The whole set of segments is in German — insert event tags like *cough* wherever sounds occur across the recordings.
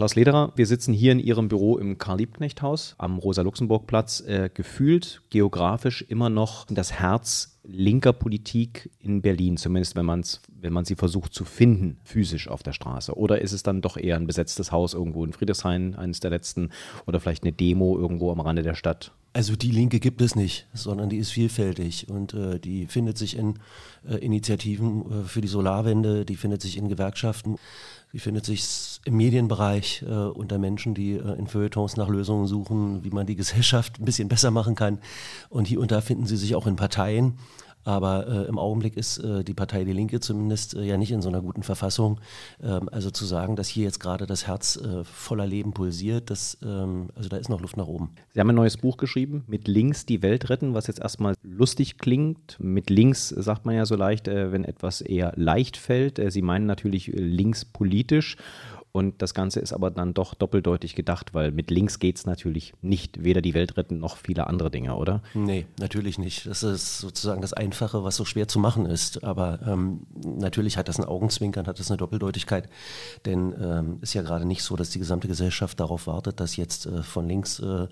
Klaus Lederer, wir sitzen hier in Ihrem Büro im Karl-Liebknecht-Haus am Rosa-Luxemburg-Platz, äh, gefühlt geografisch immer noch das Herz linker Politik in Berlin, zumindest wenn, man's, wenn man sie versucht zu finden, physisch auf der Straße? Oder ist es dann doch eher ein besetztes Haus irgendwo in Friedrichshain, eines der letzten, oder vielleicht eine Demo irgendwo am Rande der Stadt? Also die Linke gibt es nicht, sondern die ist vielfältig und äh, die findet sich in äh, Initiativen äh, für die Solarwende, die findet sich in Gewerkschaften, die findet sich im Medienbereich äh, unter Menschen, die äh, in Feuilletons nach Lösungen suchen, wie man die Gesellschaft ein bisschen besser machen kann. Und hier und da finden sie sich auch in Parteien. Aber äh, im Augenblick ist äh, die Partei Die Linke zumindest äh, ja nicht in so einer guten Verfassung. Ähm, also zu sagen, dass hier jetzt gerade das Herz äh, voller Leben pulsiert, das, ähm, also da ist noch Luft nach oben. Sie haben ein neues Buch geschrieben, mit links die Welt retten, was jetzt erstmal lustig klingt. Mit links sagt man ja so leicht, äh, wenn etwas eher leicht fällt. Äh, Sie meinen natürlich links politisch. Und das Ganze ist aber dann doch doppeldeutig gedacht, weil mit links geht es natürlich nicht, weder die Welt retten noch viele andere Dinge, oder? Nee, natürlich nicht. Das ist sozusagen das Einfache, was so schwer zu machen ist. Aber ähm, natürlich hat das ein Augenzwinkern, hat das eine Doppeldeutigkeit. Denn ähm, ist ja gerade nicht so, dass die gesamte Gesellschaft darauf wartet, dass jetzt äh, von links äh,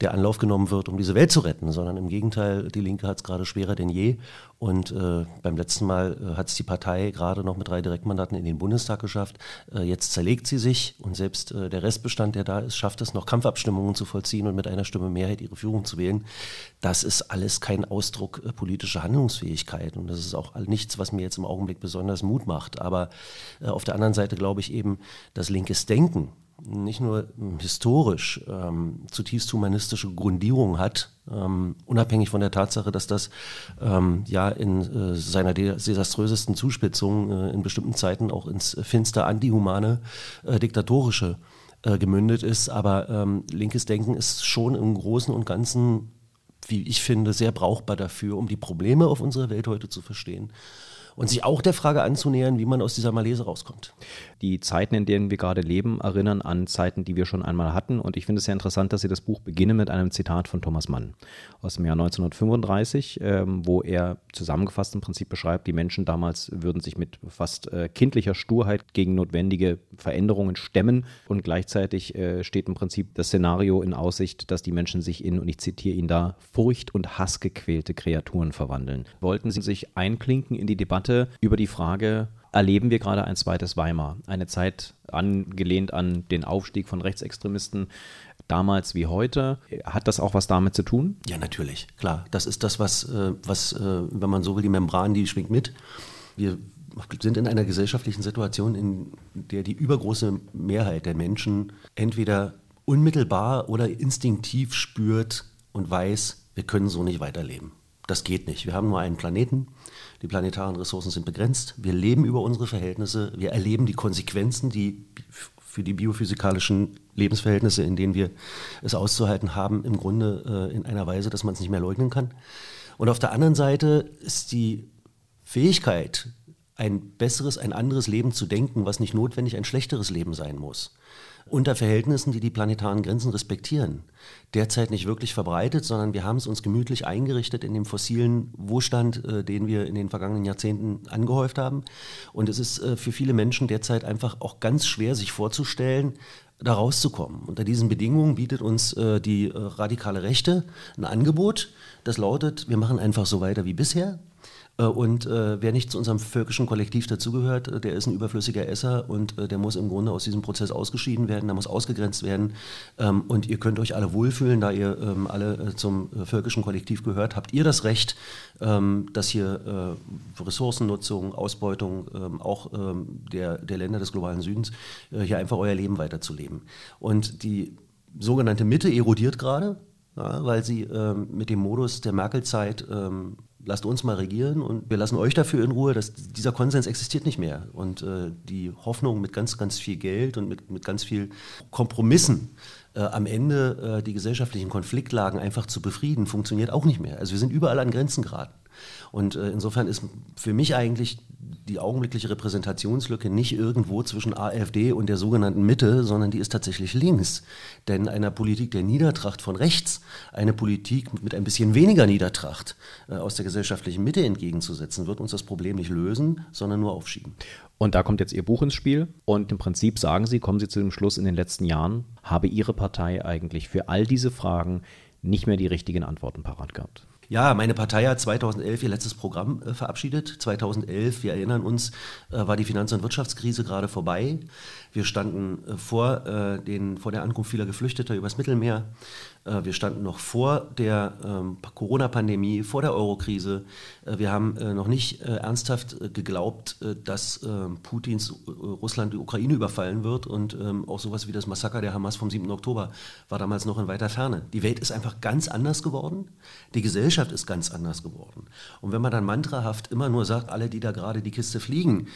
der Anlauf genommen wird, um diese Welt zu retten, sondern im Gegenteil, die Linke hat es gerade schwerer denn je. Und äh, beim letzten Mal äh, hat es die Partei gerade noch mit drei Direktmandaten in den Bundestag geschafft. Äh, jetzt zerlegt sie sich und selbst äh, der Restbestand, der da ist, schafft es noch Kampfabstimmungen zu vollziehen und mit einer Stimme Mehrheit ihre Führung zu wählen. Das ist alles kein Ausdruck äh, politischer Handlungsfähigkeit und das ist auch nichts, was mir jetzt im Augenblick besonders Mut macht. Aber äh, auf der anderen Seite glaube ich eben, dass linkes Denken nicht nur historisch ähm, zutiefst humanistische Grundierung hat, ähm, unabhängig von der Tatsache, dass das ähm, ja in äh, seiner desaströsesten Zuspitzung äh, in bestimmten Zeiten auch ins finster antihumane, äh, diktatorische äh, gemündet ist. Aber ähm, linkes Denken ist schon im Großen und Ganzen, wie ich finde, sehr brauchbar dafür, um die Probleme auf unserer Welt heute zu verstehen und sich auch der Frage anzunähern, wie man aus dieser Malaise rauskommt. Die Zeiten, in denen wir gerade leben, erinnern an Zeiten, die wir schon einmal hatten. Und ich finde es sehr interessant, dass Sie das Buch beginnen mit einem Zitat von Thomas Mann aus dem Jahr 1935, ähm, wo er zusammengefasst im Prinzip beschreibt, die Menschen damals würden sich mit fast äh, kindlicher Sturheit gegen notwendige Veränderungen stemmen. Und gleichzeitig äh, steht im Prinzip das Szenario in Aussicht, dass die Menschen sich in, und ich zitiere ihn da, Furcht und Hass gequälte Kreaturen verwandeln. Wollten Sie sich einklinken in die Debatte? Debatte über die Frage, erleben wir gerade ein zweites Weimar? Eine Zeit angelehnt an den Aufstieg von Rechtsextremisten damals wie heute. Hat das auch was damit zu tun? Ja, natürlich, klar. Das ist das, was, äh, was äh, wenn man so will, die Membran, die schwingt mit. Wir sind in einer gesellschaftlichen Situation, in der die übergroße Mehrheit der Menschen entweder unmittelbar oder instinktiv spürt und weiß, wir können so nicht weiterleben. Das geht nicht. Wir haben nur einen Planeten. Die planetaren Ressourcen sind begrenzt. Wir leben über unsere Verhältnisse. Wir erleben die Konsequenzen, die für die biophysikalischen Lebensverhältnisse, in denen wir es auszuhalten haben, im Grunde äh, in einer Weise, dass man es nicht mehr leugnen kann. Und auf der anderen Seite ist die Fähigkeit, ein besseres, ein anderes Leben zu denken, was nicht notwendig ein schlechteres Leben sein muss, unter Verhältnissen, die die planetaren Grenzen respektieren, derzeit nicht wirklich verbreitet, sondern wir haben es uns gemütlich eingerichtet in dem fossilen Wohlstand, äh, den wir in den vergangenen Jahrzehnten angehäuft haben. Und es ist äh, für viele Menschen derzeit einfach auch ganz schwer, sich vorzustellen, da rauszukommen. Unter diesen Bedingungen bietet uns äh, die äh, radikale Rechte ein Angebot, das lautet, wir machen einfach so weiter wie bisher. Äh, und äh, wer nicht zu unserem völkischen Kollektiv dazugehört, äh, der ist ein überflüssiger Esser und äh, der muss im Grunde aus diesem Prozess ausgeschieden werden, der muss ausgegrenzt werden. Ähm, und ihr könnt euch alle wohlfühlen, da ihr ähm, alle äh, zum äh, völkischen Kollektiv gehört, habt ihr das Recht, ähm, dass hier Ressourcennutzung, Ausbeutung ähm, auch ähm, der, der Länder des globalen Südens hier einfach euer Leben weiterzuleben. Und die sogenannte Mitte erodiert gerade, ja, weil sie ähm, mit dem Modus der Merkel-Zeit ähm, lasst uns mal regieren und wir lassen euch dafür in Ruhe, dass dieser Konsens existiert nicht mehr. Und äh, die Hoffnung mit ganz, ganz viel Geld und mit, mit ganz viel Kompromissen äh, am Ende äh, die gesellschaftlichen Konfliktlagen einfach zu befrieden, funktioniert auch nicht mehr. Also wir sind überall an Grenzen geraten. Und äh, insofern ist für mich eigentlich die augenblickliche Repräsentationslücke nicht irgendwo zwischen AfD und der sogenannten Mitte, sondern die ist tatsächlich links. Denn einer Politik der Niedertracht von rechts, eine Politik mit ein bisschen weniger Niedertracht äh, aus der gesellschaftlichen Mitte entgegenzusetzen, wird uns das Problem nicht lösen, sondern nur aufschieben. Und da kommt jetzt Ihr Buch ins Spiel. Und im Prinzip sagen Sie, kommen Sie zu dem Schluss, in den letzten Jahren habe Ihre Partei eigentlich für all diese Fragen nicht mehr die richtigen Antworten parat gehabt. Ja, meine Partei hat 2011 ihr letztes Programm äh, verabschiedet. 2011, wir erinnern uns, äh, war die Finanz- und Wirtschaftskrise gerade vorbei. Wir standen äh, vor, äh, den, vor der Ankunft vieler Geflüchteter übers Mittelmeer. Äh, wir standen noch vor der ähm, Corona-Pandemie, vor der Eurokrise. Äh, wir haben äh, noch nicht ernsthaft geglaubt, dass ähm, Putins Russland die Ukraine überfallen wird. Und ähm, auch sowas wie das Massaker der Hamas vom 7. Oktober war damals noch in weiter Ferne. Die Welt ist einfach ganz anders geworden. Die Gesellschaft ist ganz anders geworden. Und wenn man dann mantrahaft immer nur sagt, alle, die da gerade die Kiste fliegen,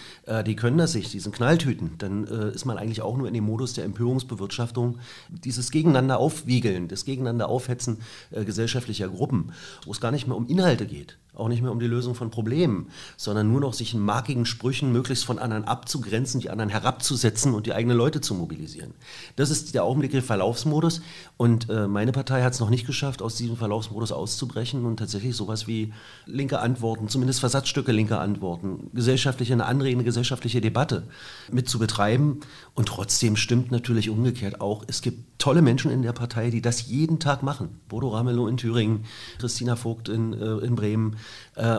die können das nicht, die sind Knalltüten, dann ist man eigentlich auch nur in dem Modus der Empörungsbewirtschaftung, dieses Gegeneinander aufwiegeln, des gegeneinander aufhetzen äh, gesellschaftlicher Gruppen, wo es gar nicht mehr um Inhalte geht, auch nicht mehr um die Lösung von Problemen, sondern nur noch sich in markigen Sprüchen möglichst von anderen abzugrenzen, die anderen herabzusetzen und die eigenen Leute zu mobilisieren. Das ist der augenblickliche Verlaufsmodus und äh, meine Partei hat es noch nicht geschafft, aus diesem Verlaufsmodus auszubrechen und tatsächlich sowas wie linke Antworten, zumindest Versatzstücke linker Antworten, gesellschaftliche, eine anregende gesellschaftliche Debatte mit zu betreiben. Und trotzdem stimmt natürlich umgekehrt auch, es gibt tolle Menschen in der Partei, die das jeden Tag machen. Bodo Ramelow in Thüringen, Christina Vogt in, äh, in Bremen,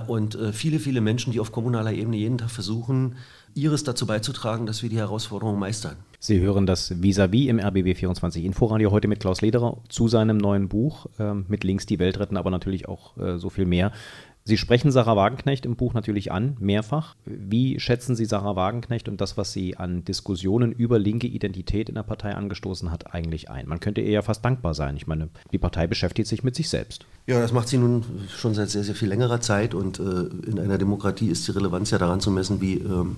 und äh, viele, viele Menschen, die auf kommunaler Ebene jeden Tag versuchen, ihres dazu beizutragen, dass wir die Herausforderungen meistern. Sie hören das Vis-a-vis -vis im RBB24 Inforadio heute mit Klaus Lederer zu seinem neuen Buch äh, mit Links die Welt retten, aber natürlich auch äh, so viel mehr. Sie sprechen Sarah Wagenknecht im Buch natürlich an, mehrfach. Wie schätzen Sie Sarah Wagenknecht und das, was sie an Diskussionen über linke Identität in der Partei angestoßen hat, eigentlich ein? Man könnte ihr ja fast dankbar sein. Ich meine, die Partei beschäftigt sich mit sich selbst. Ja, das macht sie nun schon seit sehr, sehr viel längerer Zeit und äh, in einer Demokratie ist die Relevanz ja daran zu messen, wie ähm,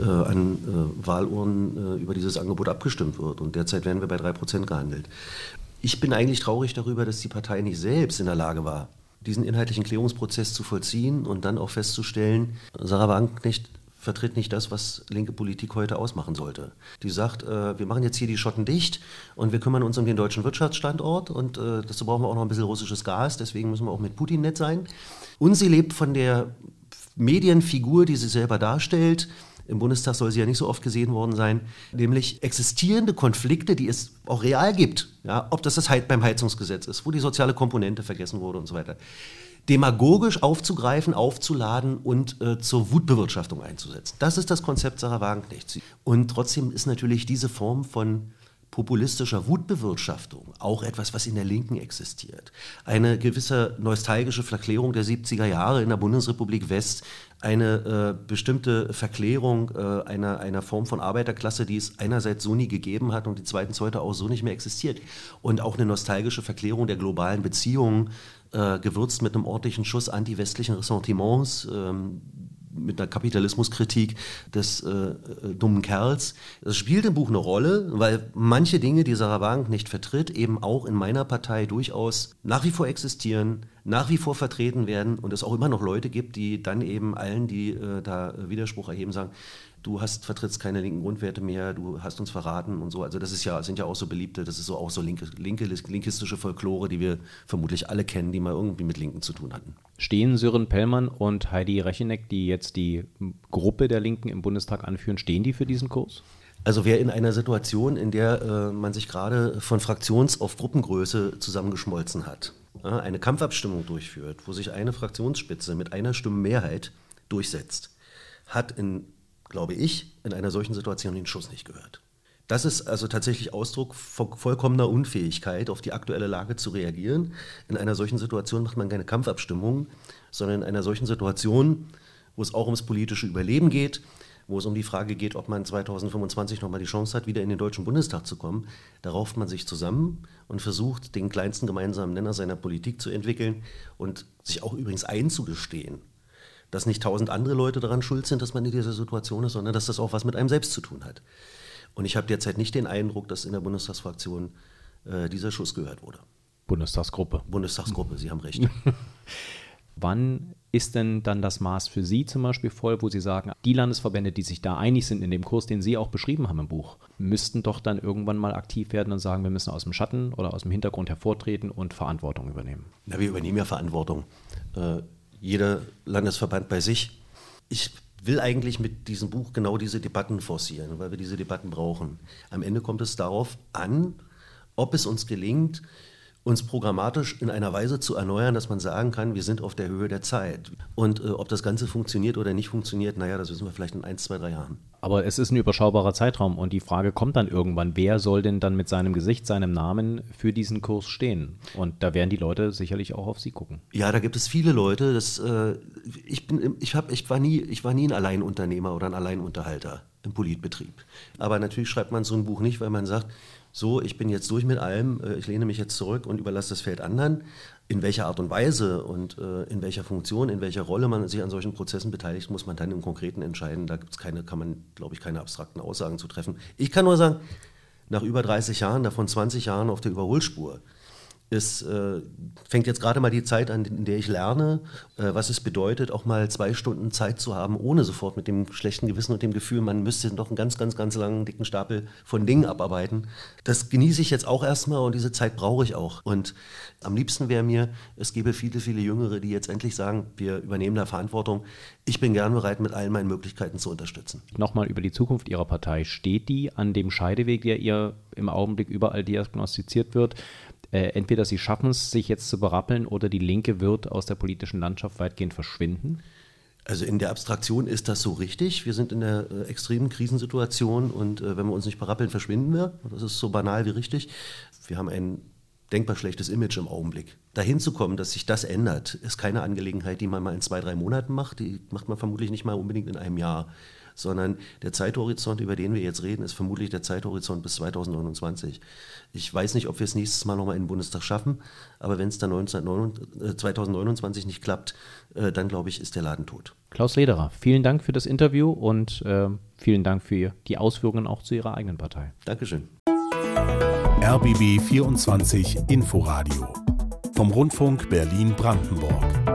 äh, an äh, Wahlurnen äh, über dieses Angebot abgestimmt wird. Und derzeit werden wir bei drei Prozent gehandelt. Ich bin eigentlich traurig darüber, dass die Partei nicht selbst in der Lage war, diesen inhaltlichen Klärungsprozess zu vollziehen und dann auch festzustellen, Sarah Wagenknecht vertritt nicht das, was linke Politik heute ausmachen sollte. Die sagt, äh, wir machen jetzt hier die Schotten dicht und wir kümmern uns um den deutschen Wirtschaftsstandort und äh, dazu brauchen wir auch noch ein bisschen russisches Gas, deswegen müssen wir auch mit Putin nett sein. Und sie lebt von der Medienfigur, die sie selber darstellt, im Bundestag soll sie ja nicht so oft gesehen worden sein, nämlich existierende Konflikte, die es auch real gibt, ja, ob das das beim Heizungsgesetz ist, wo die soziale Komponente vergessen wurde und so weiter, demagogisch aufzugreifen, aufzuladen und äh, zur Wutbewirtschaftung einzusetzen. Das ist das Konzept Sarah Wagenknecht. Und trotzdem ist natürlich diese Form von populistischer Wutbewirtschaftung auch etwas, was in der Linken existiert. Eine gewisse nostalgische Verklärung der 70er Jahre in der Bundesrepublik West, eine äh, bestimmte Verklärung äh, einer, einer Form von Arbeiterklasse, die es einerseits so nie gegeben hat und die zweitens heute auch so nicht mehr existiert. Und auch eine nostalgische Verklärung der globalen Beziehungen, äh, gewürzt mit einem ordentlichen Schuss anti-westlichen Ressentiments, ähm, mit einer Kapitalismuskritik des äh, äh, dummen Kerls. Das spielt im Buch eine Rolle, weil manche Dinge, die Sarah Wagenknecht nicht vertritt, eben auch in meiner Partei durchaus nach wie vor existieren, nach wie vor vertreten werden und es auch immer noch Leute gibt, die dann eben allen, die äh, da Widerspruch erheben, sagen, du hast, vertrittst keine linken Grundwerte mehr, du hast uns verraten und so. Also das ist ja, sind ja auch so beliebte, das ist so auch so linke, linke, linkistische Folklore, die wir vermutlich alle kennen, die mal irgendwie mit Linken zu tun hatten. Stehen Sören Pellmann und Heidi Recheneck, die jetzt die Gruppe der Linken im Bundestag anführen, stehen die für diesen Kurs? Also wer in einer Situation, in der äh, man sich gerade von Fraktions- auf Gruppengröße zusammengeschmolzen hat, äh, eine Kampfabstimmung durchführt, wo sich eine Fraktionsspitze mit einer Stimme Mehrheit durchsetzt, hat in glaube ich, in einer solchen Situation den Schuss nicht gehört. Das ist also tatsächlich Ausdruck vollkommener Unfähigkeit, auf die aktuelle Lage zu reagieren. In einer solchen Situation macht man keine Kampfabstimmung, sondern in einer solchen Situation, wo es auch ums politische Überleben geht, wo es um die Frage geht, ob man 2025 nochmal die Chance hat, wieder in den Deutschen Bundestag zu kommen, da rauft man sich zusammen und versucht, den kleinsten gemeinsamen Nenner seiner Politik zu entwickeln und sich auch übrigens einzugestehen, dass nicht tausend andere Leute daran schuld sind, dass man in dieser Situation ist, sondern dass das auch was mit einem selbst zu tun hat. Und ich habe derzeit nicht den Eindruck, dass in der Bundestagsfraktion äh, dieser Schuss gehört wurde. Bundestagsgruppe. Bundestagsgruppe, Sie haben recht. *laughs* Wann ist denn dann das Maß für Sie zum Beispiel voll, wo Sie sagen, die Landesverbände, die sich da einig sind in dem Kurs, den Sie auch beschrieben haben im Buch, müssten doch dann irgendwann mal aktiv werden und sagen, wir müssen aus dem Schatten oder aus dem Hintergrund hervortreten und Verantwortung übernehmen? Na, wir übernehmen ja Verantwortung. Äh, jeder Landesverband bei sich. Ich will eigentlich mit diesem Buch genau diese Debatten forcieren, weil wir diese Debatten brauchen. Am Ende kommt es darauf an, ob es uns gelingt, uns programmatisch in einer Weise zu erneuern, dass man sagen kann, wir sind auf der Höhe der Zeit. Und äh, ob das Ganze funktioniert oder nicht funktioniert, naja, das wissen wir vielleicht in ein, zwei, drei Jahren. Aber es ist ein überschaubarer Zeitraum und die Frage kommt dann irgendwann, wer soll denn dann mit seinem Gesicht, seinem Namen für diesen Kurs stehen? Und da werden die Leute sicherlich auch auf Sie gucken. Ja, da gibt es viele Leute. Das, äh, ich, bin, ich, hab, ich, war nie, ich war nie ein Alleinunternehmer oder ein Alleinunterhalter im Politbetrieb. Aber natürlich schreibt man so ein Buch nicht, weil man sagt, so, ich bin jetzt durch mit allem, äh, ich lehne mich jetzt zurück und überlasse das Feld anderen. In welcher Art und Weise und äh, in welcher Funktion, in welcher Rolle man sich an solchen Prozessen beteiligt, muss man dann im Konkreten entscheiden. Da gibt's keine, kann man, glaube ich, keine abstrakten Aussagen zu treffen. Ich kann nur sagen, nach über 30 Jahren, davon 20 Jahren auf der Überholspur, es äh, fängt jetzt gerade mal die Zeit an, in der ich lerne, äh, was es bedeutet, auch mal zwei Stunden Zeit zu haben, ohne sofort mit dem schlechten Gewissen und dem Gefühl, man müsste noch einen ganz, ganz, ganz langen, dicken Stapel von Dingen abarbeiten. Das genieße ich jetzt auch erstmal und diese Zeit brauche ich auch. Und am liebsten wäre mir, es gäbe viele, viele Jüngere, die jetzt endlich sagen, wir übernehmen da Verantwortung. Ich bin gern bereit, mit allen meinen Möglichkeiten zu unterstützen. Nochmal über die Zukunft Ihrer Partei. Steht die an dem Scheideweg, der ihr im Augenblick überall diagnostiziert wird? Äh, entweder sie schaffen es, sich jetzt zu berappeln, oder die Linke wird aus der politischen Landschaft weitgehend verschwinden? Also in der Abstraktion ist das so richtig. Wir sind in einer äh, extremen Krisensituation und äh, wenn wir uns nicht berappeln, verschwinden wir. Das ist so banal wie richtig. Wir haben ein denkbar schlechtes Image im Augenblick. Dahin zu kommen, dass sich das ändert, ist keine Angelegenheit, die man mal in zwei, drei Monaten macht. Die macht man vermutlich nicht mal unbedingt in einem Jahr sondern der Zeithorizont, über den wir jetzt reden, ist vermutlich der Zeithorizont bis 2029. Ich weiß nicht, ob wir es nächstes Mal nochmal in den Bundestag schaffen, aber wenn es dann 19, 2029 äh, nicht klappt, äh, dann glaube ich, ist der Laden tot. Klaus Lederer, vielen Dank für das Interview und äh, vielen Dank für die Ausführungen auch zu Ihrer eigenen Partei. Dankeschön. RBB 24 Inforadio vom Rundfunk Berlin-Brandenburg.